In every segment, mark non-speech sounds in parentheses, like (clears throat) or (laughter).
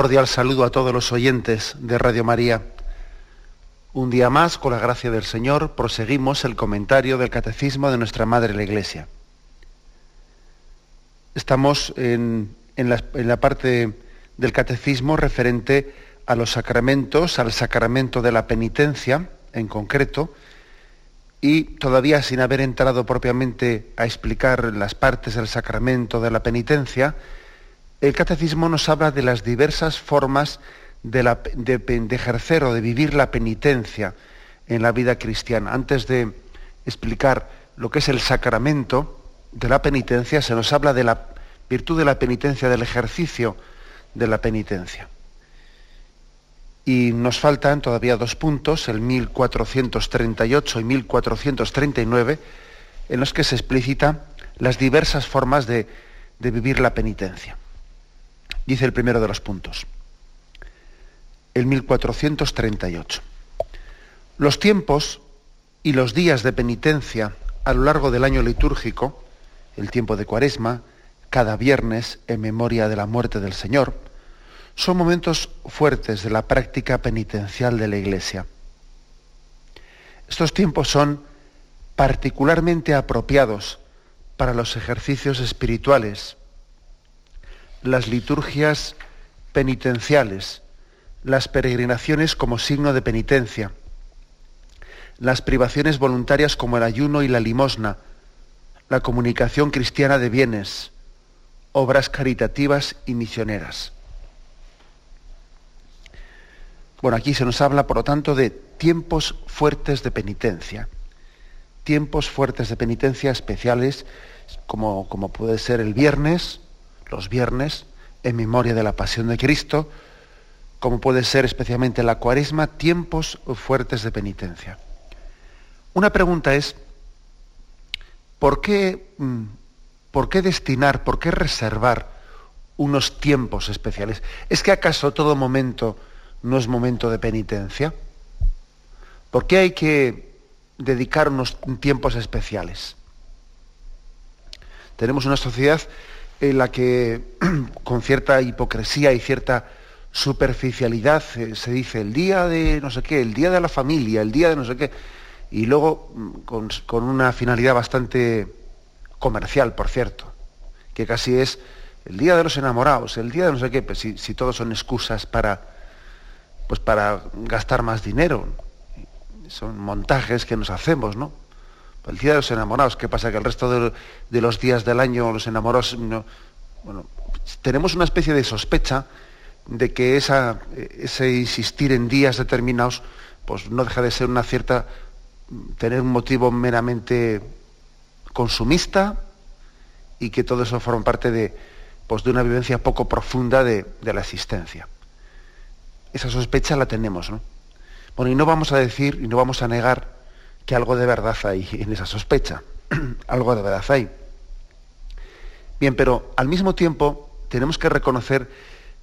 Cordial saludo a todos los oyentes de Radio María. Un día más, con la gracia del Señor, proseguimos el comentario del Catecismo de nuestra Madre la Iglesia. Estamos en, la, en la parte del Catecismo referente a los sacramentos, al sacramento de la penitencia en concreto, y todavía sin haber entrado propiamente a explicar las partes del sacramento de la penitencia, el catecismo nos habla de las diversas formas de, ejercer o de vivir la penitencia en la vida cristiana. Antes de explicar lo que es el sacramento de la penitencia, se nos habla de la virtud de la penitencia, del ejercicio de la penitencia. Y nos faltan todavía dos puntos, el 1438 y 1439, en los que se explicitan las diversas formas de vivir la penitencia dice el primero de los puntos. El 1438. Los tiempos y los días de penitencia a lo largo del año litúrgico, el tiempo de cuaresma, cada viernes en memoria de la muerte del Señor, son momentos fuertes de la práctica penitencial de la Iglesia. Estos tiempos son particularmente apropiados para los ejercicios espirituales, las liturgias penitenciales, las peregrinaciones como signo de penitencia, las privaciones voluntarias como el ayuno y la limosna, la comunicación cristiana de bienes, obras caritativas y misioneras. Bueno, aquí se nos habla, por lo tanto, de tiempos fuertes de penitencia, tiempos fuertes de penitencia especiales, como, como puede ser el viernes, los viernes en memoria de la pasión de Cristo, como puede ser especialmente la cuaresma, tiempos fuertes de penitencia. Una pregunta es, ¿por qué, mm, ¿por qué destinar, por qué reservar unos tiempos especiales? ¿Es que acaso todo momento no es momento de penitencia? ¿Por qué hay que dedicar unos tiempos especiales? Tenemos una sociedad en la que (clears throat) con cierta hipocresía y cierta superficialidad eh, se dice el día de no sé qué, el día de la familia, el día de no sé qué, y luego mm, con, una finalidad bastante comercial, por cierto, que casi es el día de los enamorados, el día de no sé qué, pues si, si todos son excusas para, pues para gastar más dinero, son montajes que nos hacemos, ¿no? El día de los enamorados, ¿qué pasa? Que el resto de, los días del año los enamorados, bueno, tenemos una especie de sospecha de que esa, ese insistir en días determinados, pues no deja de ser una cierta, tener un motivo meramente consumista y que todo eso forma parte de, pues de una vivencia poco profunda de, de la existencia. Esa sospecha la tenemos, ¿no? Bueno, y no vamos a decir y no vamos a negar que algo de verdad hay en esa sospecha, (clears throat) algo de verdad hay. Bien, pero al mismo tiempo tenemos que reconocer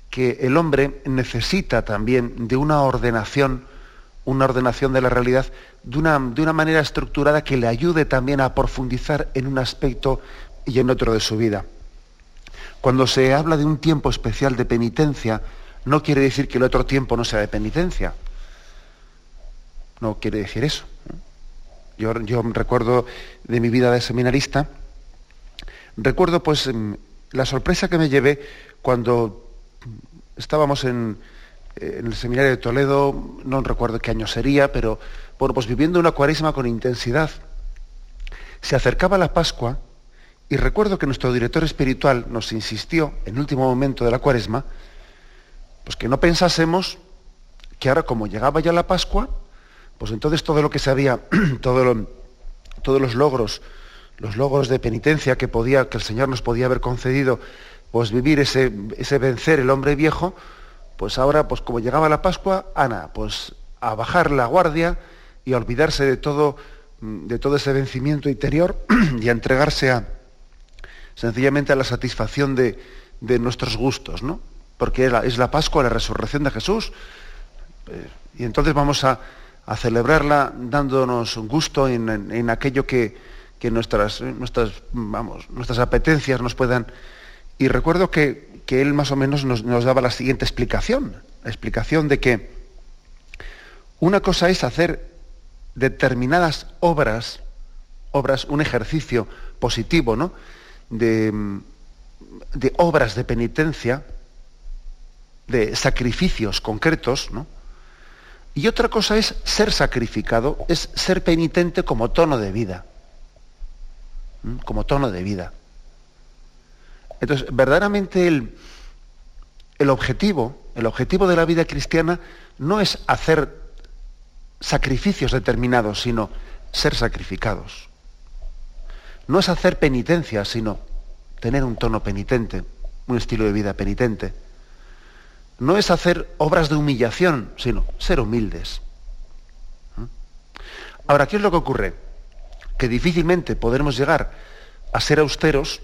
que el hombre necesita también de una ordenación, una ordenación de la realidad de una, de una manera estructurada que le ayude también a profundizar en un aspecto y en otro de su vida. Cuando se habla de un tiempo especial de penitencia, no quiere decir que el otro tiempo no sea de penitencia. No quiere decir eso. Yo, recuerdo de mi vida de seminarista, recuerdo pues em, la sorpresa que me llevé cuando estábamos en, el seminario de Toledo, no recuerdo qué año sería, pero bueno, pues viviendo una cuaresma con intensidad. Se acercaba la Pascua y recuerdo que nuestro director espiritual nos insistió en el último momento de la cuaresma, pues que no pensásemos que ahora como llegaba ya la Pascua, pues entonces todo lo que se (clears throat) todos los logros, los logros de penitencia que, podía, que el Señor nos podía haber concedido, pues vivir ese, ese vencer el hombre viejo, pues ahora, pues como llegaba la Pascua, Ana, pues a bajar la guardia y a olvidarse de todo, de todo ese vencimiento interior (clears throat) y a entregarse a, sencillamente a la satisfacción de, de nuestros gustos, ¿no? Porque es la, es la, Pascua, la resurrección de Jesús. Eh, y entonces vamos a, a celebrarla dándonos gusto en, en, aquello que, que, nuestras, nuestras, vamos, nuestras apetencias nos puedan... Y recuerdo que, que él más o menos nos, nos daba la siguiente explicación, la explicación de que una cosa es hacer determinadas obras, obras, un ejercicio positivo, ¿no? De, de obras de penitencia, de sacrificios concretos, ¿no? Y otra cosa es ser sacrificado, es ser penitente como tono de vida. Como tono de vida. Entonces, verdaderamente el, el objetivo, el objetivo de la vida cristiana no es hacer sacrificios determinados, sino ser sacrificados. No es hacer penitencia, sino tener un tono penitente, un estilo de vida penitente. No es hacer obras de humillación, sino ser humildes. ¿Mm? Ahora, ¿qué es lo que ocurre? Que difícilmente podremos llegar a ser austeros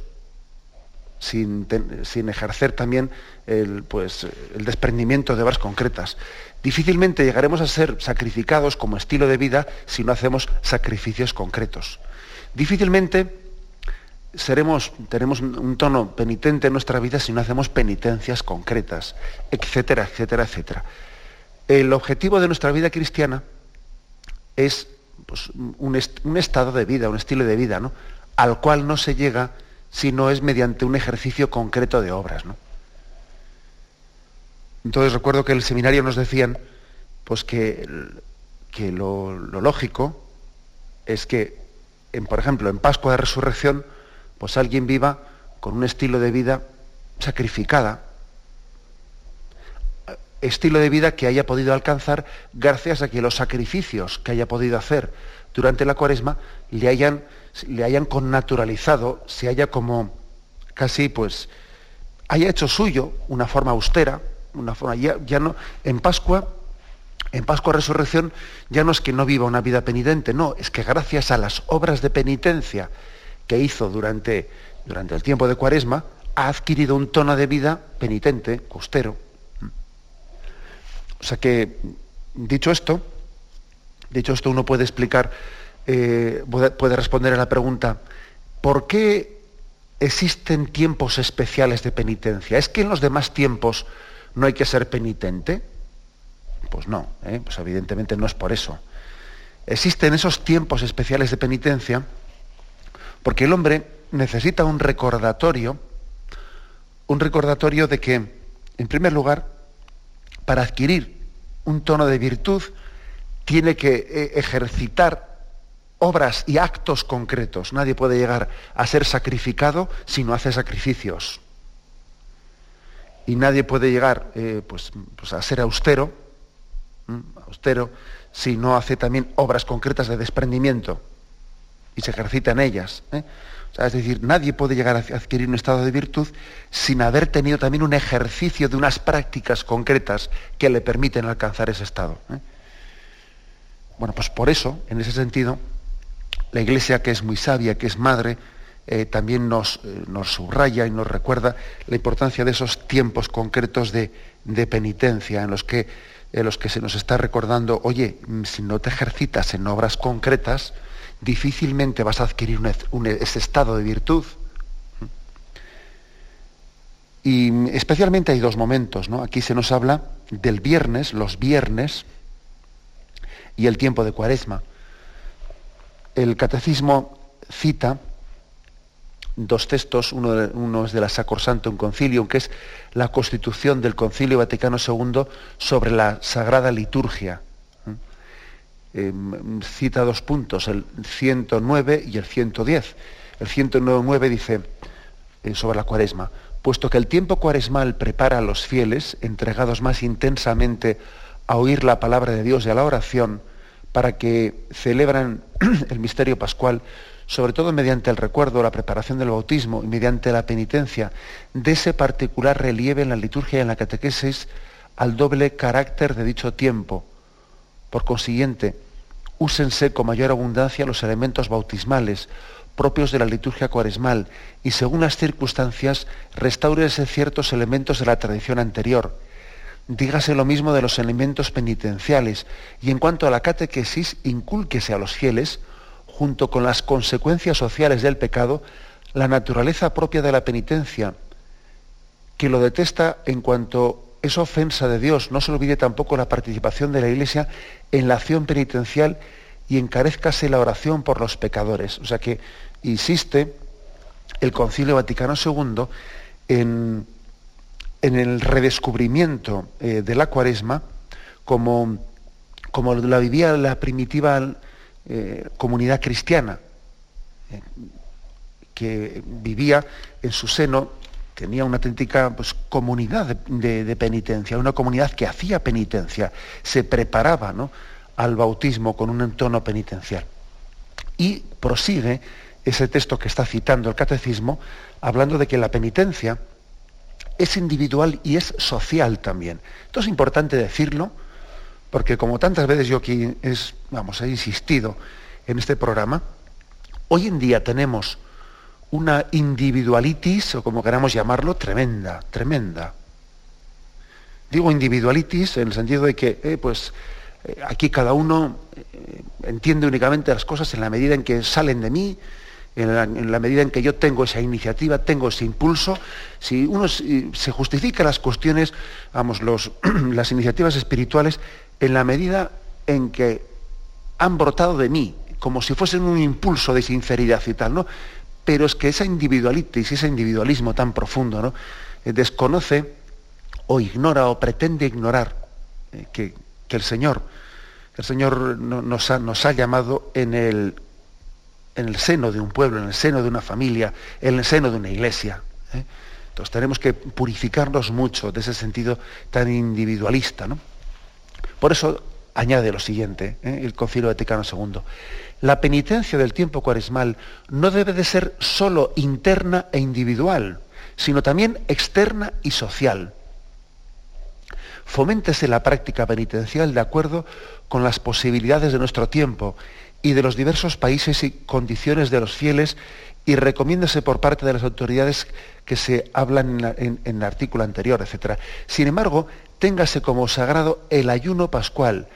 sin, sin ejercer también el, pues, el desprendimiento de obras concretas. Difícilmente llegaremos a ser sacrificados como estilo de vida si no hacemos sacrificios concretos. Difícilmente seremos, tenemos un tono penitente en nuestra vida si no hacemos penitencias concretas, etcétera, etcétera, etcétera. El objetivo de nuestra vida cristiana es pues, un, un, estado de vida, un estilo de vida, ¿no? al cual no se llega si no es mediante un ejercicio concreto de obras. ¿no? Entonces recuerdo que en el seminario nos decían pues que, que lo, lo, lógico es que, en, por ejemplo, en Pascua de Resurrección, pues alguien viva con un estilo de vida sacrificada, estilo de vida que haya podido alcanzar gracias a que los sacrificios que haya podido hacer durante la cuaresma le hayan, le hayan connaturalizado, se haya como casi pues haya hecho suyo una forma austera, una forma ya, ya no en Pascua en Pascua Resurrección ya no es que no viva una vida penitente, no, es que gracias a las obras de penitencia que hizo durante, durante el tiempo de Cuaresma, ha adquirido un tono de vida penitente, costero. O sea que, dicho esto, dicho esto, uno puede explicar, eh, puede responder a la pregunta, ¿por qué existen tiempos especiales de penitencia? ¿Es que en los demás tiempos no hay que ser penitente? Pues no, ¿eh? pues evidentemente no es por eso. Existen esos tiempos especiales de penitencia porque el hombre necesita un recordatorio, un recordatorio de que, en primer lugar, para adquirir un tono de virtud, tiene que eh, ejercitar obras y actos concretos. Nadie puede llegar a ser sacrificado si no hace sacrificios. Y nadie puede llegar eh, pues, pues a ser austero, austero, si no hace también obras concretas de desprendimiento y se ejercita en ellas. ¿eh? Es decir, nadie puede llegar a adquirir un estado de virtud sin haber tenido también un ejercicio de unas prácticas concretas que le permiten alcanzar ese estado. ¿eh? Bueno, pues por eso, en ese sentido, la Iglesia, que es muy sabia, que es madre, eh, también nos, nos, subraya y nos recuerda la importancia de esos tiempos concretos de, de penitencia en los, que, en los que se nos está recordando, oye, si no te ejercitas en obras concretas, difícilmente vas a adquirir ese estado de virtud. Y especialmente hay dos momentos, ¿no? Aquí se nos habla del viernes, los viernes, y el tiempo de cuaresma. El catecismo cita dos textos, uno, de, uno es de la Sacrosantum Concilium, que es la constitución del Concilio Vaticano II sobre la Sagrada Liturgia eh, cita dos puntos, el 109 y el 110. El 109 dice eh, sobre la cuaresma, puesto que el tiempo cuaresmal prepara a los fieles, entregados más intensamente a oír la palabra de Dios y a la oración para que celebran (clears throat) el misterio pascual, sobre todo mediante el recuerdo, la preparación del bautismo y mediante la penitencia, de ese particular relieve en la liturgia y en la catequesis al doble carácter de dicho tiempo. Por consiguiente, úsense con mayor abundancia los elementos bautismales propios de la liturgia cuaresmal y según las circunstancias restáurese ciertos elementos de la tradición anterior. Dígase lo mismo de los elementos penitenciales y en cuanto a la catequesis, incúlquese a los fieles, junto con las consecuencias sociales del pecado, la naturaleza propia de la penitencia, que lo detesta en cuanto es ofensa de Dios. No se olvide tampoco la participación de la Iglesia en la acción penitencial y encarezcase la oración por los pecadores. O sea que insiste el Concilio Vaticano II en en el redescubrimiento eh, de la cuaresma como, como, la vivía la primitiva eh, comunidad cristiana, eh, que vivía en su seno, tenía una auténtica pues, comunidad de, penitencia, una comunidad que hacía penitencia, se preparaba al bautismo con un entorno penitencial. Y prosigue ese texto que está citando el catecismo, hablando de que la penitencia, es individual y es social también. Esto es importante decirlo, porque como tantas veces yo aquí es, vamos, he insistido en este programa, hoy en día tenemos una individualitis, o como queramos llamarlo, tremenda, tremenda. Digo individualitis en el sentido de que, eh, pues, eh, aquí cada uno eh, entiende únicamente las cosas en la medida en que salen de mí, en la, medida en que yo tengo esa iniciativa, tengo ese impulso, si uno se justifica las cuestiones, vamos, (clears throat) las iniciativas espirituales, en la medida en que han brotado de mí, como si fuesen un impulso de sinceridad y tal, ¿no? Pero es que esa individualitis, ese individualismo tan profundo, ¿no? Eh, desconoce o ignora o pretende ignorar eh, que, el Señor, el Señor nos ha llamado en el en el seno de un pueblo, en el seno de una familia, en el seno de una iglesia. ¿eh? Entonces tenemos que purificarnos mucho de ese sentido tan individualista. Por eso añade lo siguiente, ¿eh? el Concilio Vaticano II. La penitencia del tiempo cuaresmal no debe de ser sólo interna e individual, sino también externa y social. Foméntese la práctica penitencial de acuerdo con las posibilidades de nuestro tiempo y de los diversos países y condiciones de los fieles y recomiéndase por parte de las autoridades que se hablan en, el artículo anterior, etc. Sin embargo, téngase como sagrado el ayuno pascual.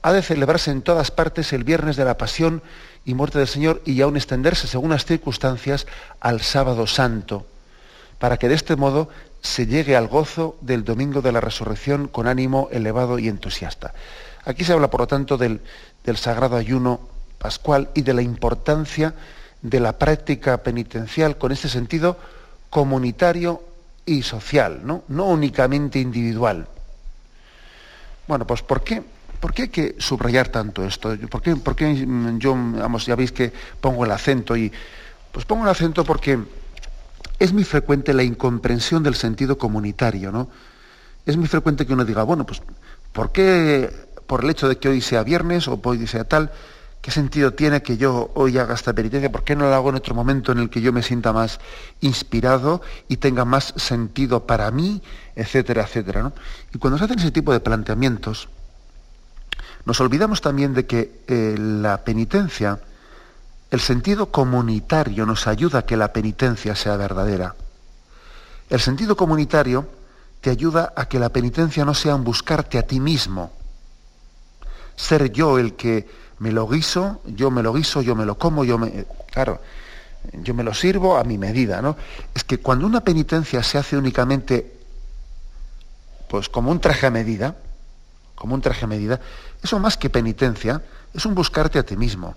Ha de celebrarse en todas partes el viernes de la pasión y muerte del Señor y aún extenderse, según las circunstancias, al sábado santo, para que de este modo se llegue al gozo del domingo de la resurrección con ánimo elevado y entusiasta. Aquí se habla, por lo tanto, del, del sagrado ayuno pascual y de la importancia de la práctica penitencial con este sentido comunitario y social, no, no únicamente individual. Bueno, pues ¿por qué? ¿Por qué hay que subrayar tanto esto? ¿Por qué, por qué yo, vamos, ya veis que pongo el acento y pues pongo el acento porque es muy frecuente la incomprensión del sentido comunitario, ¿no? Es muy frecuente que uno diga, bueno, pues ¿por qué por el hecho de que hoy sea viernes o hoy sea tal, ¿Qué sentido tiene que yo hoy haga esta penitencia? ¿Por qué no la hago en otro momento en el que yo me sienta más inspirado y tenga más sentido para mí, etcétera, etcétera? Y cuando se hacen ese tipo de planteamientos, nos olvidamos también de que eh, la penitencia, el sentido comunitario nos ayuda a que la penitencia sea verdadera. El sentido comunitario te ayuda a que la penitencia no sea un buscarte a ti mismo, ser yo el que me lo guiso, yo me lo guiso, yo me lo como, yo me... Claro, yo me lo sirvo a mi medida, ¿no? Es que cuando una penitencia se hace únicamente, pues como un traje a medida, como un traje a medida, eso más que penitencia, es un buscarte a ti mismo.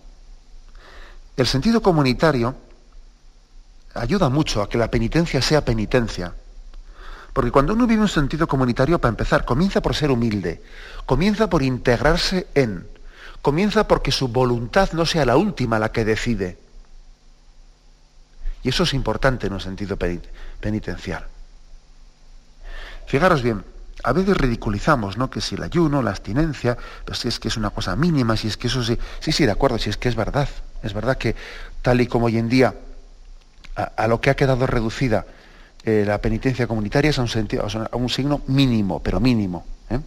El sentido comunitario ayuda mucho a que la penitencia sea penitencia. Porque cuando uno vive un sentido comunitario, para empezar, comienza por ser humilde, comienza por integrarse en, comienza porque su voluntad no sea la última la que decide. Y eso es importante en un sentido penitencial. Fijaros bien, a veces ridiculizamos, ¿no? Que si el ayuno, la abstinencia, pues si es que es una cosa mínima, si es que eso sí, sí, sí, de acuerdo, si es que es verdad. Es verdad que tal y como hoy en día a, lo que ha quedado reducida eh, la penitencia comunitaria es a un, sentido, a un signo mínimo, pero mínimo. ¿eh?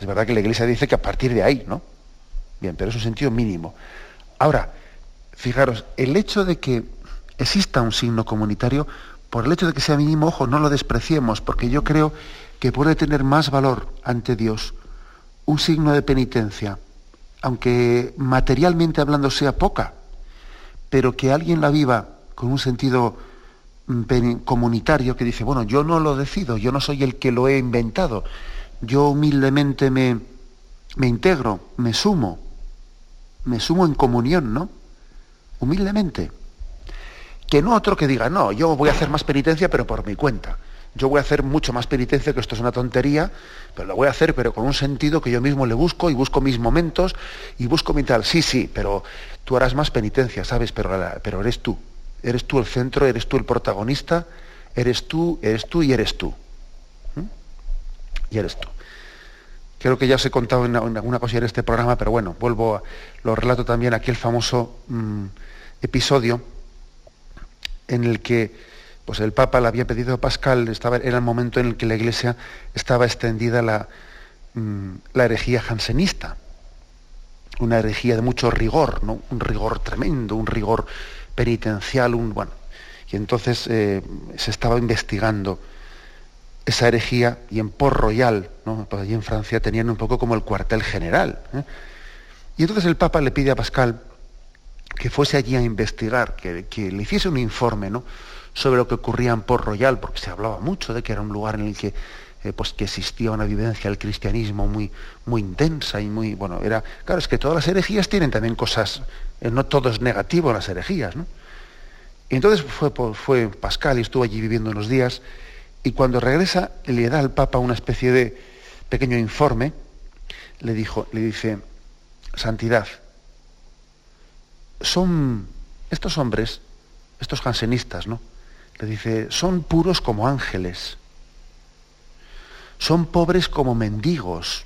Es verdad que la Iglesia dice que a partir de ahí, ¿no? Bien, pero es un sentido mínimo. Ahora, fijaros, el hecho de que exista un signo comunitario, por el hecho de que sea mínimo, ojo, no lo despreciemos, porque yo creo que puede tener más valor ante Dios un signo de penitencia, aunque materialmente hablando sea poca, pero que alguien la viva con un sentido mm, comunitario que dice, bueno, yo no lo decido, yo no soy el que lo he inventado, yo humildemente me, me integro, me sumo, me sumo en comunión, ¿no? Humildemente. Que no otro que diga, no, yo voy a hacer más penitencia, pero por mi cuenta yo voy a hacer mucho más penitencia, que esto es una tontería, pero lo voy a hacer, pero con un sentido que yo mismo le busco y busco mis momentos y busco mi tal. Sí, sí, pero tú harás más penitencia, ¿sabes? Pero, pero eres tú. Eres tú el centro, eres tú el protagonista, eres tú, eres tú y eres tú. ¿Mm? Y eres tú. Creo que ya os he contado en alguna cosa en este programa, pero bueno, vuelvo, a, lo relato también aquí el famoso mm, episodio en el que pues el Papa le había pedido a Pascal, estaba, era el momento en el que la Iglesia estaba extendida la, mm, la herejía jansenista, una herejía de mucho rigor, ¿no? un rigor tremendo, un rigor penitencial, un bueno. Y entonces eh, se estaba investigando esa herejía y en Port Royal, ¿no? pues allí en Francia tenían un poco como el cuartel general. ¿eh? Y entonces el Papa le pide a Pascal que fuese allí a investigar, que, que le hiciese un informe, ¿no? sobre lo que ocurría en Port Royal, porque se hablaba mucho de que era un lugar en el que, eh, pues, que existía una vivencia del cristianismo muy, muy intensa y muy, bueno, era, claro, es que todas las herejías tienen también cosas, eh, no todo es negativo las herejías, ¿no? Y entonces fue, fue Pascal y estuvo allí viviendo unos días, y cuando regresa le da al Papa una especie de pequeño informe, le, dijo, le dice, Santidad, son estos hombres, estos jansenistas, ¿no? Le dice, son puros como ángeles, son pobres como mendigos,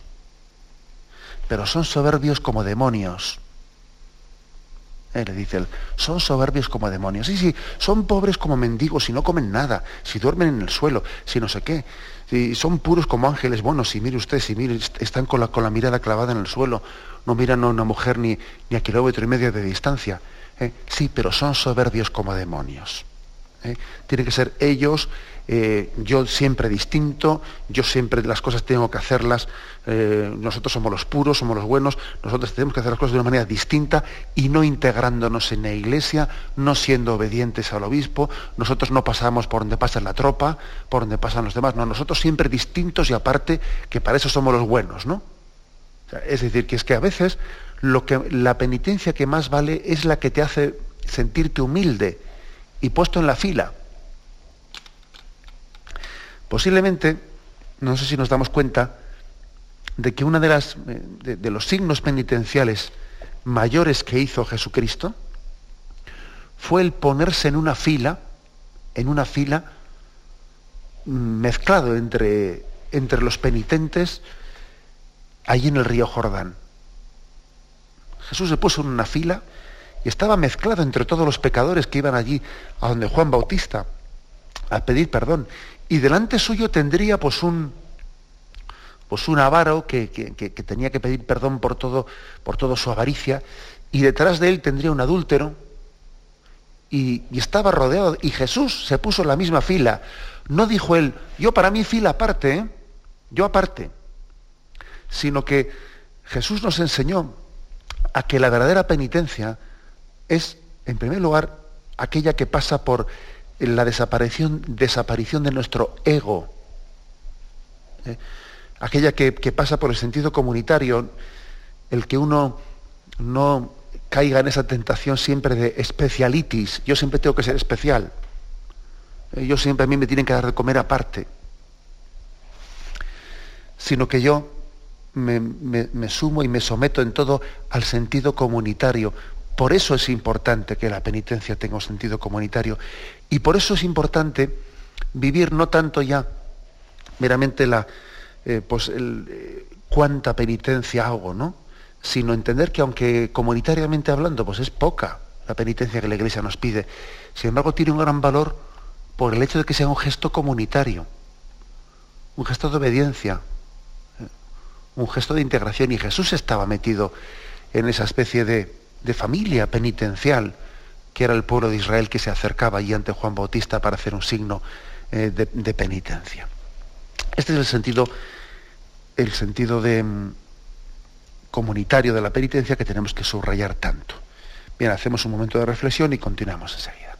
pero son soberbios como demonios. Eh, le dice él, son soberbios como demonios. Sí, sí, son pobres como mendigos y no comen nada, si duermen en el suelo, si no sé qué. Si son puros como ángeles. Bueno, si mire usted, si mire, están con la, con la mirada clavada en el suelo, no miran a una mujer ni, ni a kilómetro y medio de distancia. Eh, sí, pero son soberbios como demonios. ¿eh? Tiene que ser ellos, eh, yo siempre distinto, yo siempre las cosas tengo que hacerlas, eh, nosotros somos los puros, somos los buenos, nosotros tenemos que hacer las cosas de una manera distinta y no integrándonos en la iglesia, no siendo obedientes al obispo, nosotros no pasamos por donde pasa la tropa, por donde pasan los demás, no, nosotros siempre distintos y aparte que para eso somos los buenos, ¿no? es decir, que es que a veces lo que, la penitencia que más vale es la que te hace sentirte humilde, y puesto en la fila. Posiblemente, no sé si nos damos cuenta, de que uno de, las, eh, de, los signos penitenciales mayores que hizo Jesucristo fue el ponerse en una fila, en una fila mm, mezclado entre, entre los penitentes allí en el río Jordán. Jesús se puso en una fila y estaba mezclado entre todos los pecadores que iban allí a donde Juan Bautista a pedir perdón. Y delante suyo tendría pues un, pues un avaro que, tenía que pedir perdón por todo, por su avaricia, y detrás de él tendría un adúltero, y, estaba rodeado, y Jesús se puso en la misma fila. No dijo él, yo para mí fila aparte, ¿eh? yo aparte, sino que Jesús nos enseñó a que la verdadera penitencia es, en primer lugar, aquella que pasa por la desaparición, desaparición de nuestro ego, ¿eh? aquella que, pasa por el sentido comunitario, el que uno no caiga en esa tentación siempre de especialitis, yo siempre tengo que ser especial, ¿eh? yo siempre a mí me tienen que dar de comer aparte, sino que yo me, sumo y me someto en todo al sentido comunitario, por eso es importante que la penitencia tenga un sentido comunitario. Y por eso es importante vivir no tanto ya meramente la, eh, pues cuánta penitencia hago, ¿no? Sino entender que aunque comunitariamente hablando, pues es poca la penitencia que la Iglesia nos pide, sin embargo tiene un gran valor por el hecho de que sea un gesto comunitario, un gesto de obediencia, un gesto de integración. Y Jesús estaba metido en esa especie de, familia penitencial que era el pueblo de Israel que se acercaba allí ante Juan Bautista para hacer un signo eh, de, penitencia. Este es el sentido, el sentido de, mm, comunitario de la penitencia que tenemos que subrayar tanto. Bien, hacemos un momento de reflexión y continuamos enseguida.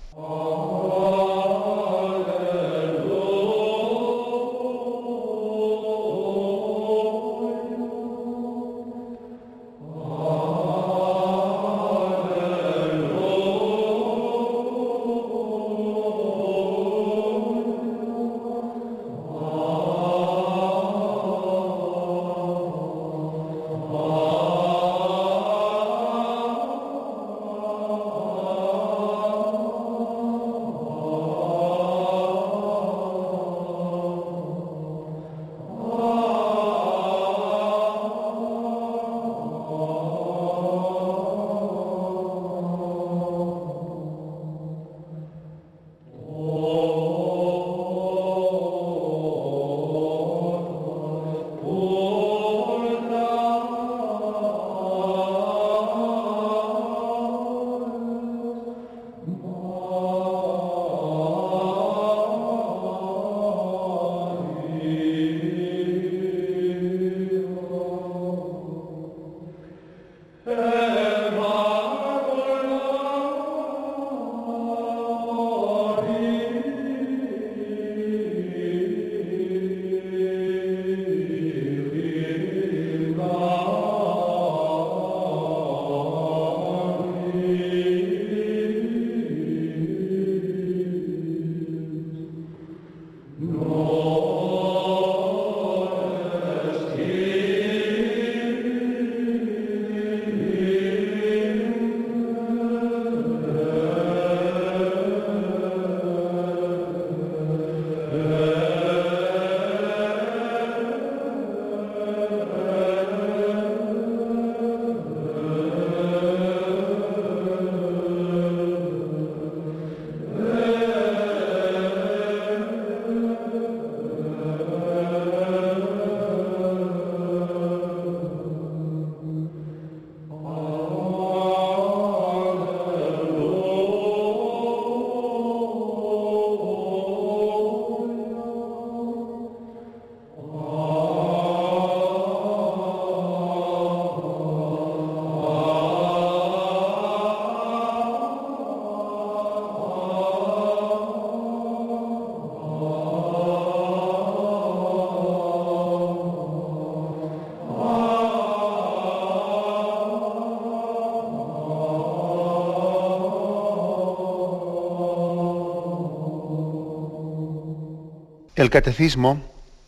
El catecismo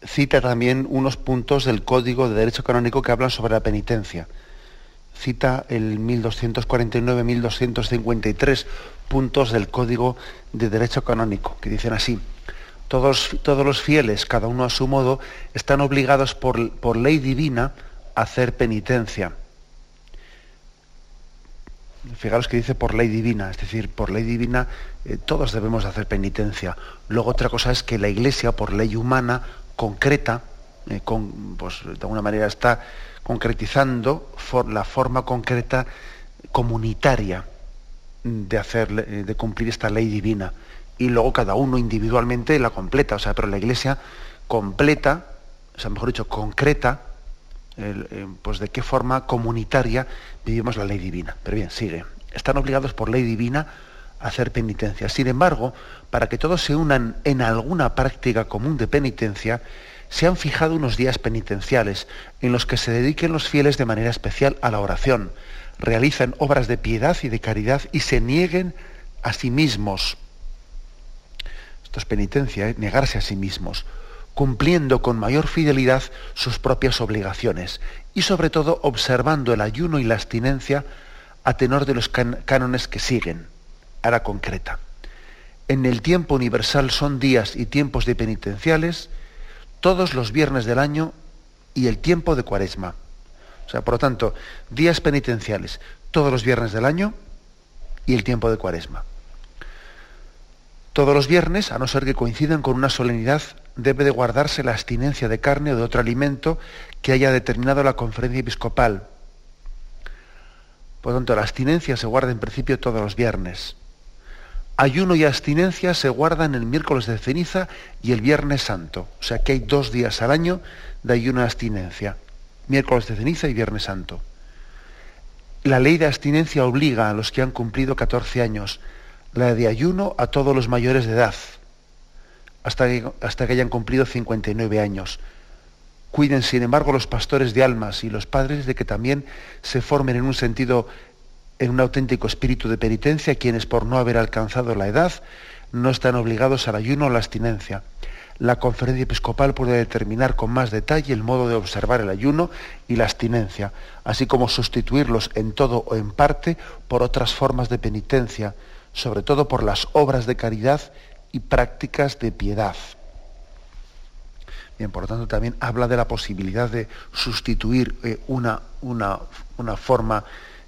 cita también unos puntos del Código de Derecho Canónico que hablan sobre la penitencia. Cita el 1249-1253 puntos del Código de Derecho Canónico, que dicen así. Todos, todos los fieles, cada uno a su modo, están obligados por, por ley divina a hacer penitencia Fijaros que dice por ley divina, es decir, por ley divina eh, todos debemos hacer penitencia. Luego otra cosa es que la Iglesia, por ley humana, concreta, eh, pues, de alguna manera está concretizando la forma concreta comunitaria de, hacer, eh, de cumplir esta ley divina. Y luego cada uno individualmente la completa, o sea, pero la Iglesia completa, o sea, mejor dicho, concreta eh, pues de qué forma comunitaria vivimos la ley divina. Pero bien, sigue. Están obligados por ley divina a hacer penitencia. Sin embargo, para que todos se unan en alguna práctica común de penitencia, se han fijado unos días penitenciales en los que se dediquen los fieles de manera especial a la oración, realizan obras de piedad y de caridad y se nieguen a sí mismos. Esto es penitencia, ¿eh? negarse a sí mismos cumpliendo con mayor fidelidad sus propias obligaciones y sobre todo observando el ayuno y la abstinencia a tenor de los cánones que siguen. Ahora concreta. En el tiempo universal son días y tiempos de penitenciales, todos los viernes del año y el tiempo de cuaresma. O sea, por lo tanto, días penitenciales todos los viernes del año y el tiempo de cuaresma. Todos los viernes, a no ser que coincidan con una solemnidad, debe de guardarse la abstinencia de carne o de otro alimento que haya determinado la conferencia episcopal. Por lo tanto, la abstinencia se guarda en principio todos los viernes. Ayuno y abstinencia se guardan el miércoles de ceniza y el viernes santo. O sea que hay dos días al año de ayuno y abstinencia. Miércoles de ceniza y viernes santo. La ley de abstinencia obliga a los que han cumplido 14 años la de ayuno a todos los mayores de edad, hasta que, hasta que hayan cumplido 59 años. Cuiden, sin embargo, los pastores de almas y los padres de que también se formen en un sentido, en un auténtico espíritu de penitencia, quienes por no haber alcanzado la edad no están obligados al ayuno o la abstinencia. La conferencia episcopal puede determinar con más detalle el modo de observar el ayuno y la abstinencia, así como sustituirlos en todo o en parte por otras formas de penitencia, sobre todo por las obras de caridad y prácticas de piedad. Bien, por lo tanto, también habla de la posibilidad de sustituir eh, una, una, una, forma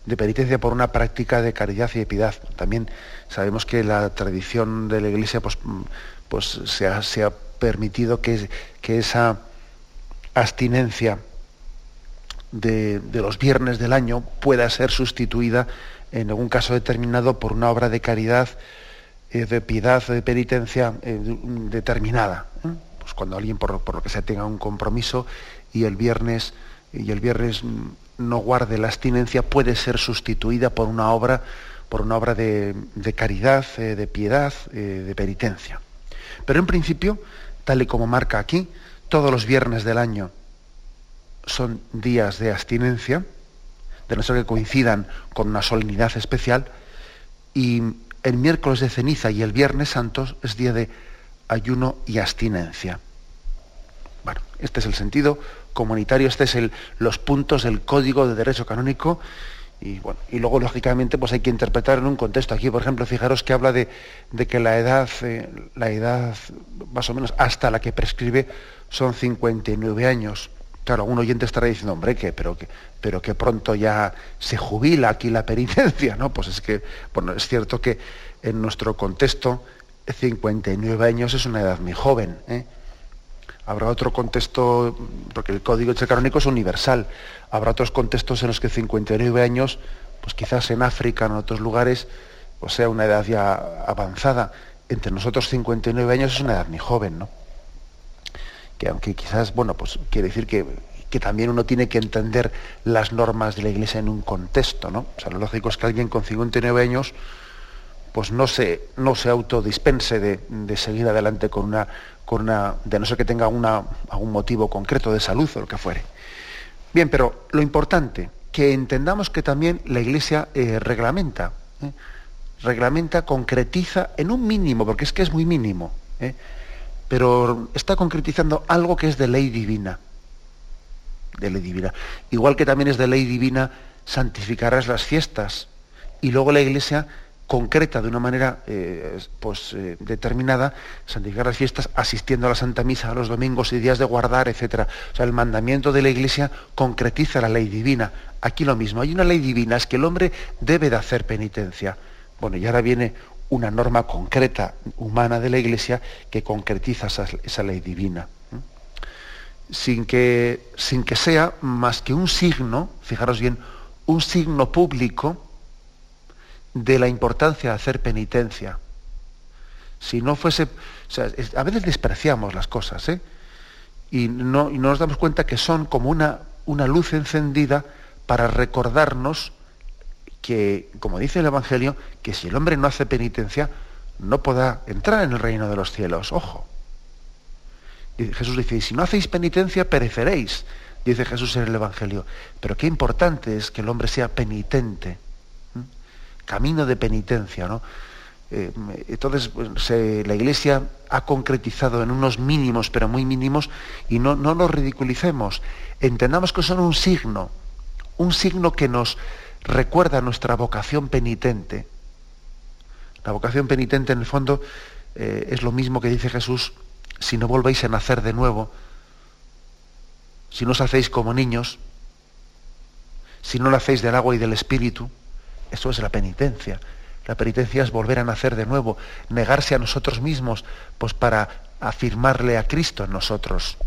de penitencia por una práctica de caridad y de piedad. También sabemos que la tradición de la Iglesia pues, pues se, ha, se, ha, permitido que, que esa abstinencia de, de, los viernes del año pueda ser sustituida en algún caso determinado por una obra de caridad, eh, de piedad, de penitencia eh, determinada. ¿eh? Pues cuando alguien por, lo que sea tenga un compromiso y el viernes y el viernes no guarde la abstinencia, puede ser sustituida por una obra, por una obra de, de caridad, de piedad, de penitencia. Pero en principio, tal y como marca aquí, todos los viernes del año son días de abstinencia, de no ser que coincidan con una solemnidad especial, y el miércoles de ceniza y el viernes santos es día de ayuno y abstinencia. Bueno, este es el sentido comunitario, este es el, los puntos del código de derecho canónico y, bueno, y luego lógicamente pues hay que interpretar en un contexto. Aquí, por ejemplo, fijaros que habla de, de que la edad, eh, la edad más o menos hasta la que prescribe son 59 años. Claro, algún oyente estará diciendo, hombre, que, pero, que, pero pronto ya se jubila aquí la penitencia, ¿no? Pues es que, bueno, es cierto que en nuestro contexto 59 años es una edad muy joven. ¿eh? Habrá otro contexto, porque el código canónico es universal, habrá otros contextos en los que 59 años, pues quizás en África, en otros lugares, o sea, una edad ya avanzada. Entre nosotros 59 años es una edad muy joven, ¿no? Que aunque quizás, bueno, pues quiere decir que, que, también uno tiene que entender las normas de la Iglesia en un contexto, ¿no? O sea, lo lógico es que alguien con 59 años pues no se, no se autodispense de, de seguir adelante con una, con una, de no ser que tenga una, algún motivo concreto de salud o lo que fuere. Bien, pero lo importante, que entendamos que también la Iglesia eh, reglamenta, ¿eh? reglamenta, concretiza en un mínimo, porque es que es muy mínimo, ¿eh? Pero está concretizando algo que es de ley divina. De ley divina. Igual que también es de ley divina santificarás las fiestas. Y luego la Iglesia concreta de una manera eh, pues, eh, determinada santificar las fiestas asistiendo a la Santa Misa a los domingos y días de guardar, etc. O sea, el mandamiento de la Iglesia concretiza la ley divina. Aquí lo mismo, hay una ley divina, es que el hombre debe de hacer penitencia. Bueno, y ahora viene una norma concreta humana de la Iglesia que concretiza esa, ley divina. Sin que, sin que sea más que un signo, fijaros bien, un signo público de la importancia de hacer penitencia. Si no fuese, a veces despreciamos las cosas, ¿eh? y, no, y no nos damos cuenta que son como una, una luz encendida para recordarnos que, como dice el Evangelio, que si el hombre no hace penitencia, no podrá entrar en el reino de los cielos. Ojo. Jesús dice, si no hacéis penitencia, pereceréis, dice Jesús en el Evangelio. Pero qué importante es que el hombre sea penitente. Camino de penitencia, ¿no? Eh, entonces, pues, la Iglesia ha concretizado en unos mínimos, pero muy mínimos, y no, no los ridiculicemos. Entendamos que son un signo, un signo que nos, recuerda nuestra vocación penitente. La vocación penitente en el fondo eh, es lo mismo que dice Jesús, si no volvéis a nacer de nueo, si no os hacéis como niños, si no lo hacéis del agua y del espíritu, eso es la penitencia. La penitencia es volver a nacer de nuevo, negarse a nosotros mismos, pues para afirmarle a Cristo en nosotros.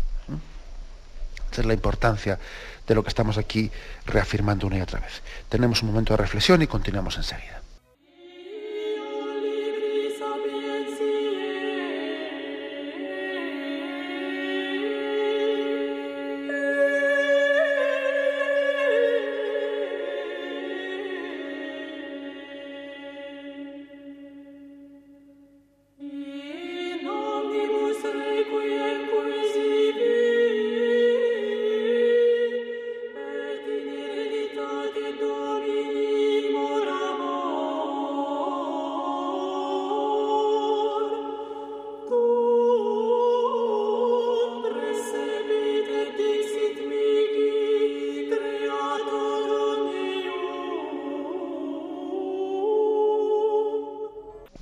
Esa es la importancia de lo que estamos aquí reafirmando una y otra vez. Tenemos un momento de reflexión y continuamos enseguida.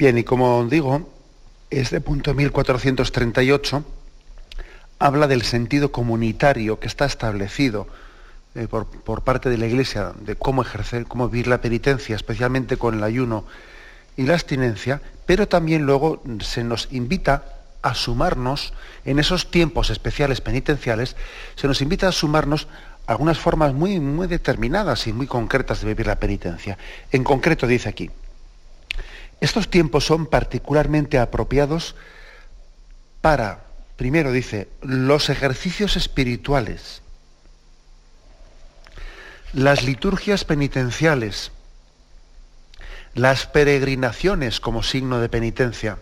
Bien, y como digo, este punto 1438 habla del sentido comunitario que está establecido eh, por, por, parte de la Iglesia de cómo ejercer, cómo vivir la penitencia, especialmente con el ayuno y la abstinencia, pero también luego se nos invita a sumarnos en esos tiempos especiales penitenciales, se nos invita a sumarnos algunas formas muy, muy determinadas y muy concretas de vivir la penitencia. En concreto dice aquí, estos tiempos son particularmente apropiados para, primero dice, los ejercicios espirituales, las liturgias penitenciales, las peregrinaciones como signo de penitencia,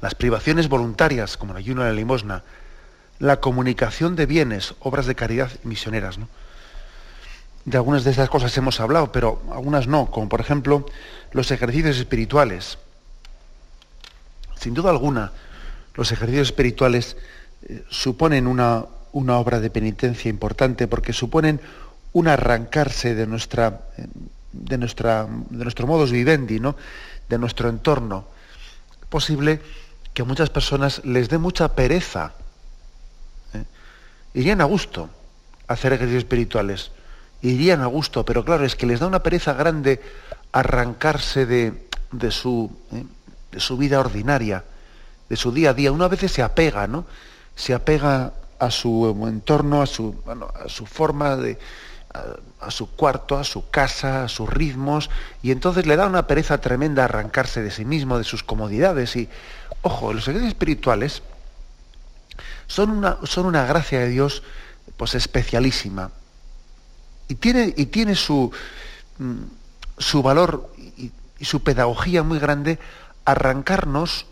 las privaciones voluntarias como el ayuno de la limosna, la comunicación de bienes, obras de caridad misioneras. ¿no? De algunas de esas cosas hemos hablado, pero algunas no, como por ejemplo los ejercicios espirituales. Sin duda alguna, los ejercicios espirituales eh, suponen una, una, obra de penitencia importante porque suponen un arrancarse de, nuestra, eh, de, nuestra, de nuestro modus vivendi, ¿no? de nuestro entorno. Es posible que a muchas personas les dé mucha pereza. ¿eh? Irían a gusto hacer ejercicios espirituales. Irían a gusto, pero claro, es que les da una pereza grande arrancarse de, de, su, ¿eh? de su vida ordinaria, de su día a día. Uno a veces se apega, ¿no? Se apega a su entorno, a su, a su forma de, a, a, su cuarto, a su casa, a sus ritmos, y entonces le da una pereza tremenda arrancarse de sí mismo, de sus comodidades. Y, ojo, los secretos espirituales son una, son una gracia de Dios pues especialísima. Y tiene, su, mm, valor y, su pedagogía muy grande arrancarnos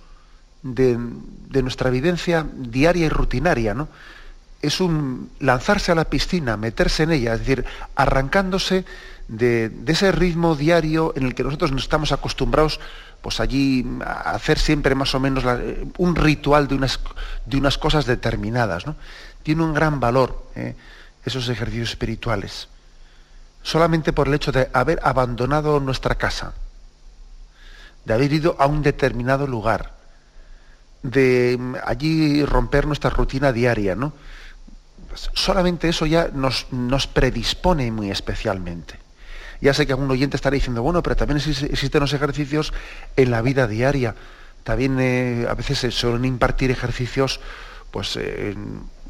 de, nuestra vivencia diaria y rutinaria, ¿no? Es un lanzarse a la piscina, meterse en ella, es decir, arrancándose de, ese ritmo diario en el que nosotros nos estamos acostumbrados pues allí a hacer siempre más o menos la, un ritual de unas, cosas determinadas. Tiene un gran valor ¿eh? esos ejercicios espirituales solamente por el hecho de haber abandonado nuestra casa, de haber ido a un determinado lugar, de mm, allí romper nuestra rutina diaria, ¿no? Solamente eso ya nos, nos, predispone muy especialmente. Ya sé que algún oyente estará diciendo, bueno, pero también existen los ejercicios en la vida diaria. También eh, a veces se suelen impartir ejercicios pues,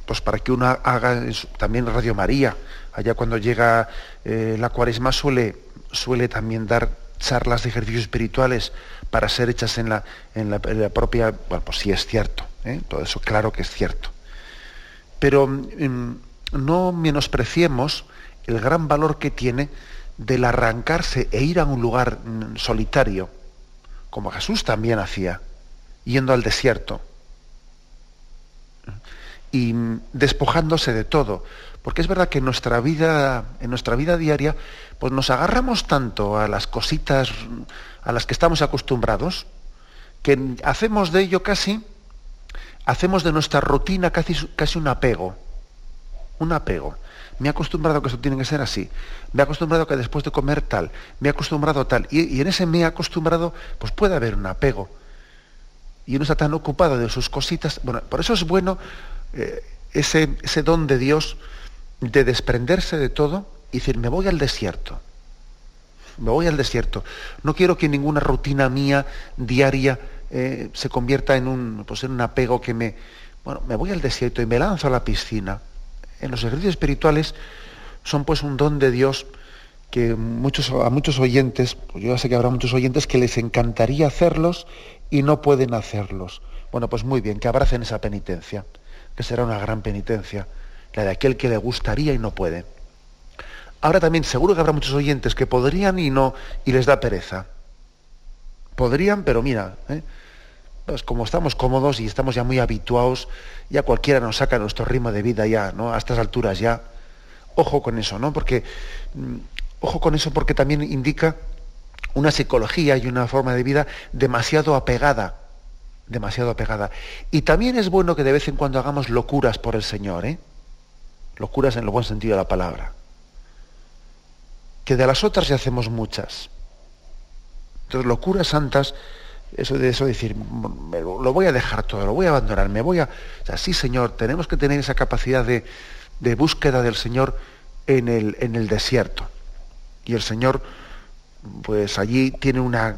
pues para que uno haga también Radio María, allá cuando llega eh, la cuaresma suele, suele también dar charlas de ejercicios espirituales para ser hechas en la, en la, propia, bueno, pues sí es cierto, ¿eh? todo eso claro que es cierto. Pero mm, no menospreciemos el gran valor que tiene del arrancarse e ir a un lugar mm, solitario, como Jesús también hacía, yendo al desierto y mm, despojándose de todo, porque es verdad que en nuestra vida, en nuestra vida diaria, pues nos agarramos tanto a las cositas a las que estamos acostumbrados, que hacemos de ello casi, hacemos de nuestra rutina casi, casi un apego. Un apego. Me he acostumbrado a que eso tiene que ser así. Me he acostumbrado a que después de comer tal. Me he acostumbrado a tal. Y, en ese me he acostumbrado, pues puede haber un apego. Y uno está tan ocupado de sus cositas. Bueno, por eso es bueno eh, ese, ese don de Dios de desprenderse de todo y decir, me voy al desierto. Me voy al desierto. No quiero que ninguna rutina mía diaria eh, se convierta en un, pues en un apego que me... Bueno, me voy al desierto y me lanzo a la piscina. En los ejercicios espirituales son pues un don de Dios que muchos, a muchos oyentes, pues yo ya sé que habrá muchos oyentes que les encantaría hacerlos y no pueden hacerlos. Bueno, pues muy bien, que abracen esa penitencia, que será una gran penitencia, la de aquel que le gustaría y no puede. Ahora también seguro que habrá muchos oyentes que podrían y no, y les da pereza. Podrían, pero mira, ¿eh? pues como estamos cómodos y estamos ya muy habituados, ya cualquiera nos saca nuestro ritmo de vida ya, ¿no? A estas alturas ya. Ojo con eso, ¿no? Porque mm, ojo con eso porque también indica una psicología y una forma de vida demasiado apegada, demasiado apegada. Y también es bueno que de vez en cuando hagamos locuras por el Señor, ¿eh? Locuras en el buen sentido de la palabra. Que de las otras ya hacemos muchas. Entonces, locuras santas, eso de eso decir, lo, voy a dejar todo, lo voy a abandonar, me voy a... O sí, Señor, tenemos que tener esa capacidad de, búsqueda del Señor en el, en el desierto. Y el Señor, pues allí tiene una,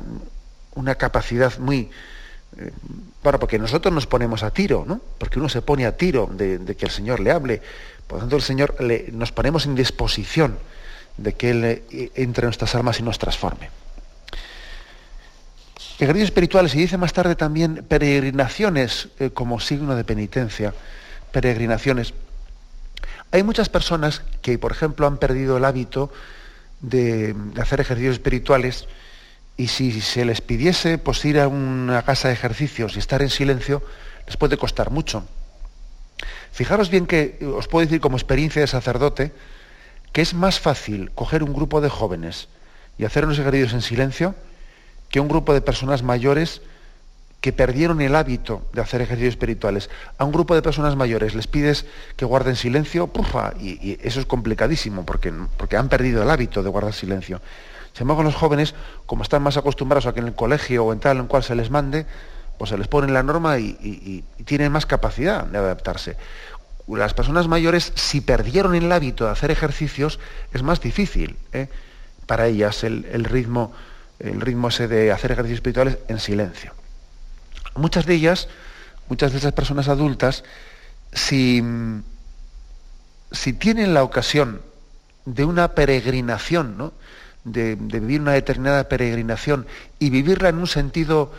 una capacidad muy... Eh, bueno, porque nosotros nos ponemos a tiro, ¿no? Porque uno se pone a tiro de, que el Señor le hable. Por lo tanto, el Señor le, nos ponemos en disposición de que Él eh, entre en nuestras almas y nos transforme. Ejercicios espirituales, y dice más tarde también peregrinaciones eh, como signo de penitencia, peregrinaciones. Hay muchas personas que, por ejemplo, han perdido el hábito de, hacer ejercicios espirituales y si se les pidiese pues, ir a una casa de ejercicios y estar en silencio, les puede costar mucho. Fijaros bien que os puedo decir como experiencia de sacerdote que es más fácil coger un grupo de jóvenes y hacer unos ejercicios en silencio que un grupo de personas mayores que perdieron el hábito de hacer ejercicios espirituales. A un grupo de personas mayores les pides que guarden silencio, pufa, y, eso es complicadísimo porque, porque han perdido el hábito de guardar silencio. Sin embargo, los jóvenes, como están más acostumbrados a que en el colegio o en tal en cual se les mande, pues se les pone la norma y, tienen más capacidad de adaptarse. Las personas mayores, si perdieron el hábito de hacer ejercicios, es más difícil ¿eh? para ellas el, el ritmo el ritmo ese de hacer ejercicios espirituales en silencio. Muchas de ellas, muchas de esas personas adultas, si, si tienen la ocasión de una peregrinación, ¿no? De, vivir una determinada peregrinación y vivirla en un sentido,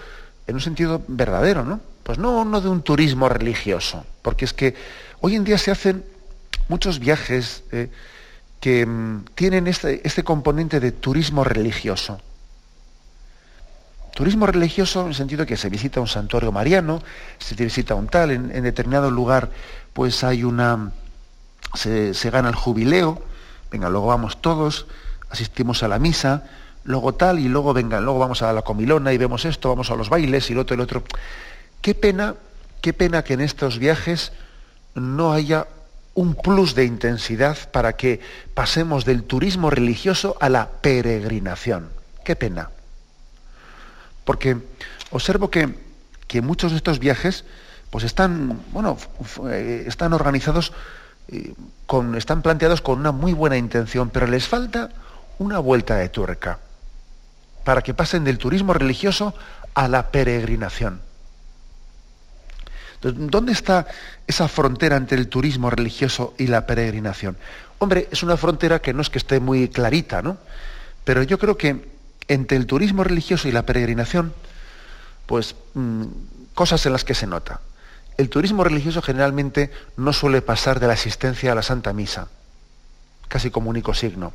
en un sentido verdadero, ¿no? Pues no, no de un turismo religioso, porque es que hoy en día se hacen muchos viajes eh, que mm, tienen este, este componente de turismo religioso. Turismo religioso en el sentido que se visita un santuario mariano, se visita un tal, en, determinado lugar pues hay una, se, gana el jubileo, venga, luego vamos todos, asistimos a la misa, luego tal, y luego venga, luego vamos a la comilona y vemos esto, vamos a los bailes y lo otro y lo otro. Qué pena, qué pena que en estos viajes no haya un plus de intensidad para que pasemos del turismo religioso a la peregrinación. Qué pena. Porque observo que, muchos de estos viajes pues están, bueno, eh, están organizados, eh, con, están planteados con una muy buena intención, pero les falta una vuelta de tuerca para que pasen del turismo religioso a la peregrinación. ¿dónde está esa frontera entre el turismo religioso y la peregrinación? Hombre, es una frontera que no es que esté muy clarita, ¿no? Pero yo creo que entre el turismo religioso y la peregrinación, pues mm, cosas en las que se nota. El turismo religioso generalmente no suele pasar de la asistencia a la Santa Misa, casi como único signo.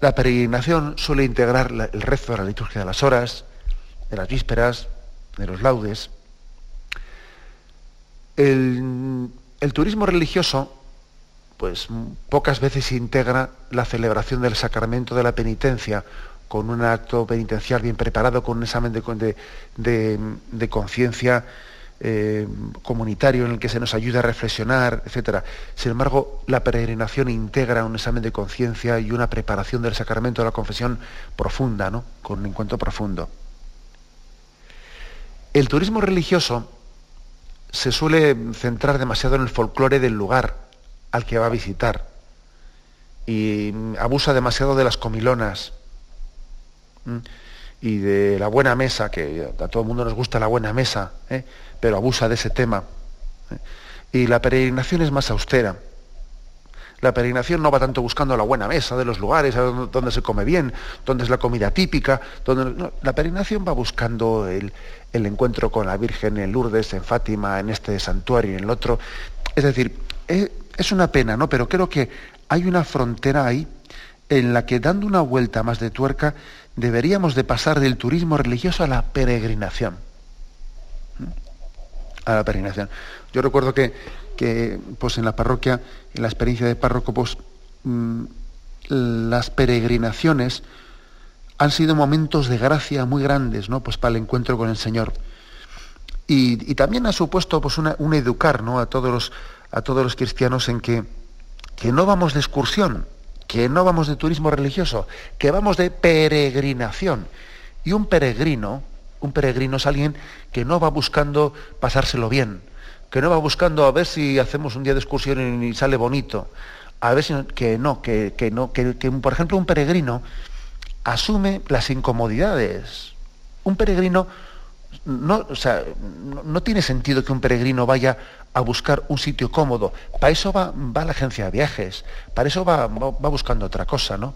La peregrinación suele integrar el rezo de la liturgia de las horas, de las vísperas, de los laudes. El, turismo religioso pues pocas veces integra la celebración del sacramento de la penitencia con un acto penitencial bien preparado, con un examen de, conciencia eh, comunitario en el que se nos ayuda a reflexionar, etc. Sin embargo, la peregrinación integra un examen de conciencia y una preparación del sacramento de la confesión profunda, ¿no? con un encuentro profundo. El turismo religioso se suele centrar demasiado en el folclore del lugar al que va a visitar y abusa demasiado de las comilonas y de la buena mesa, que a todo el mundo nos gusta la buena mesa, ¿eh? Pero abusa de ese tema. ¿eh? Y la peregrinación es más austera. La peregrinación no va tanto buscando la buena mesa de los lugares, donde se come bien, donde es la comida típica. Donde, la peregrinación va buscando el, encuentro con la Virgen en Lourdes, en Fátima, en este santuario y en el otro. Es decir, es, es una pena, ¿no? Pero creo que hay una frontera ahí en la que dando una vuelta más de tuerca deberíamos de pasar del turismo religioso a la peregrinación. A la peregrinación. Yo recuerdo que, pues en la parroquia, en la experiencia de párroco, pues mm, las peregrinaciones han sido momentos de gracia muy grandes, ¿no? Pues para el encuentro con el Señor. Y, también ha supuesto pues un educar ¿no? a, todos los, a todos los cristianos en que, que no vamos de excursión, que no vamos de turismo religioso, que vamos de peregrinación. Y un peregrino, un peregrino es alguien que no va buscando pasárselo bien, que no va buscando a ver si hacemos un día de excursión y sale bonito, a ver si que no, que, no, que, por ejemplo un peregrino asume las incomodidades. Un peregrino no, o sea, no, tiene sentido que un peregrino vaya a buscar un sitio cómodo. Para eso va, va la agencia de viajes, para eso va, va, buscando otra cosa, ¿no?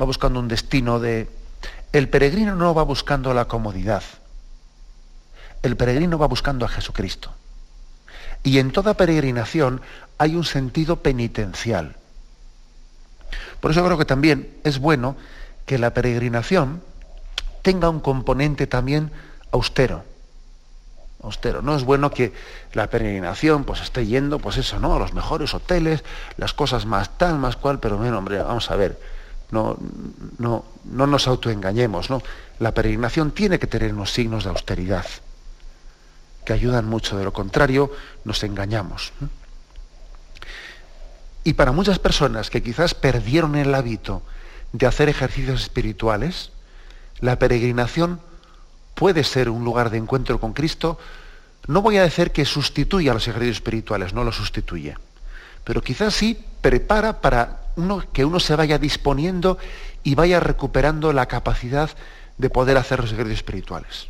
Va buscando un destino de... El peregrino no va buscando la comodidad. El peregrino va buscando a Jesucristo. Y en toda peregrinación hay un sentido penitencial. Por eso creo que también es bueno que la peregrinación tenga un componente también austero austero. No es bueno que la peregrinación pues esté yendo, pues eso, ¿no? A los mejores hoteles, las cosas más tal, más cual, pero bueno, hombre, vamos a ver, no, no, no nos autoengañemos, ¿no? La peregrinación tiene que tener unos signos de austeridad que ayudan mucho, de lo contrario nos engañamos. Y para muchas personas que quizás perdieron el hábito de hacer ejercicios espirituales, la peregrinación puede ser un lugar de encuentro con Cristo, no voy a decir que sustituya a los ejercicios espirituales, no lo sustituye, pero quizás sí prepara para que uno se vaya disponiendo y vaya recuperando la capacidad de poder hacer los ejercicios espirituales.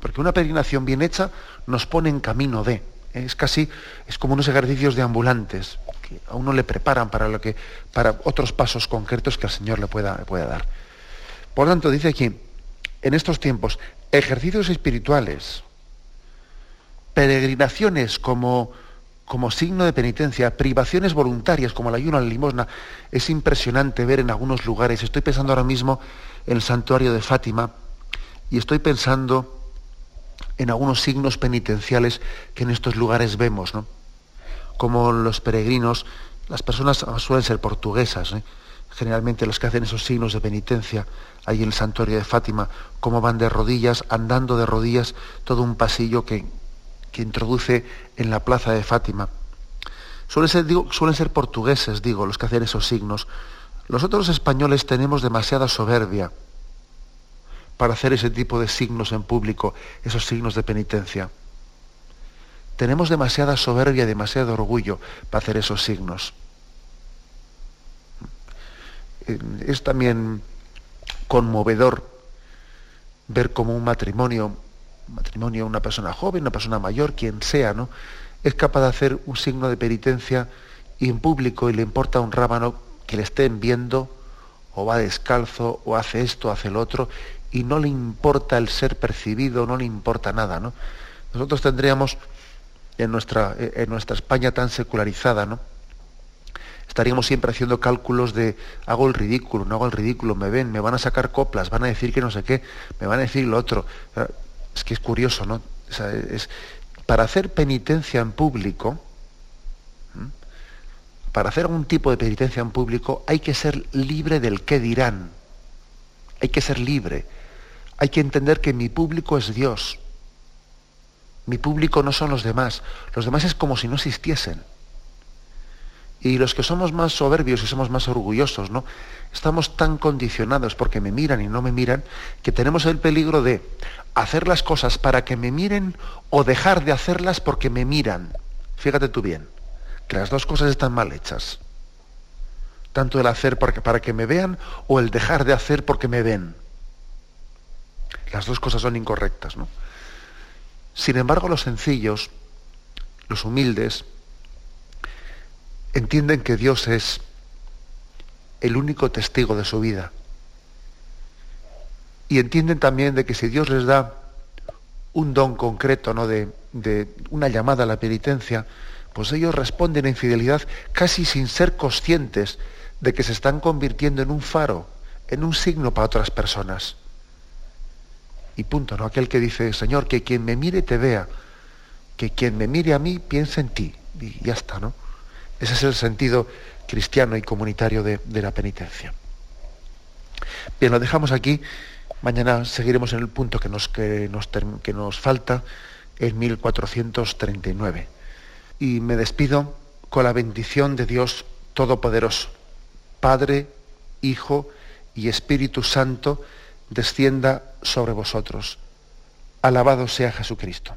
Porque una peregrinación bien hecha nos pone en camino de. ¿eh? Es casi, es como unos ejercicios de ambulantes, que a uno le preparan para, lo que, para otros pasos concretos que el Señor le pueda, le pueda dar. Por tanto, dice aquí, en estos tiempos ejercicios espirituales, peregrinaciones como, como signo de penitencia, privaciones voluntarias como el ayuno a la limosna. Es impresionante ver en algunos lugares, estoy pensando ahora mismo en el santuario de Fátima y estoy pensando en algunos signos penitenciales que en estos lugares vemos, ¿no? Como los peregrinos, las personas suelen ser portuguesas, ¿eh? generalmente los que hacen esos signos de penitencia ahí en el santuario de Fátima, cómo van de rodillas, andando de rodillas, todo un pasillo que, que introduce en la plaza de Fátima. Suelen ser, portugueses, digo, los que hacen esos signos. Los otros españoles tenemos demasiada soberbia para hacer ese tipo de signos en público, esos signos de penitencia. Tenemos demasiada soberbia, demasiado orgullo para hacer esos signos. Es también conmovedor ver como un matrimonio, matrimonio, una persona joven, una persona mayor, quien sea, ¿no? Es capaz de hacer un signo de penitencia y en público y le importa un rábano que le estén viendo, o va descalzo, o hace esto, hace lo otro, y no le importa el ser percibido, no le importa nada, ¿no? Nosotros tendríamos en nuestra, en nuestra España tan secularizada, ¿no? estaríamos siempre haciendo cálculos de hago el ridículo, no hago el ridículo, me ven, me van a sacar coplas, van a decir que no sé qué, me van a decir lo otro. Es que es curioso, ¿no? es, para hacer penitencia en público, para hacer algún tipo de penitencia en público, hay que ser libre del qué dirán. Hay que ser libre. Hay que entender que mi público es Dios. Mi público no son los demás. Los demás es como si no existiesen. Y los que somos más soberbios y somos más orgullosos, ¿no? Estamos tan condicionados porque me miran y no me miran que tenemos el peligro de hacer las cosas para que me miren o dejar de hacerlas porque me miran. Fíjate tú bien, que las dos cosas están mal hechas. Tanto el hacer para que me vean o el dejar de hacer porque me ven. Las dos cosas son incorrectas, ¿no? Sin embargo, los sencillos, los humildes, entienden que Dios es el único testigo de su vida. Y entienden también de que si Dios les da un don concreto, ¿no? de, de una llamada a la penitencia, pues ellos responden en fidelidad casi sin ser conscientes de que se están convirtiendo en un faro, en un signo para otras personas. Y punto, ¿no? Aquel que dice, Señor, que quien me mire te vea, que quien me mire a mí piense en ti. Y ya está, ¿no? Ese es el sentido cristiano y comunitario de, la penitencia. Bien, lo dejamos aquí. Mañana seguiremos en el punto que nos, que nos, que nos falta, en 1439. Y me despido con la bendición de Dios Todopoderoso, Padre, Hijo y Espíritu Santo, descienda sobre vosotros. Alabado sea Jesucristo.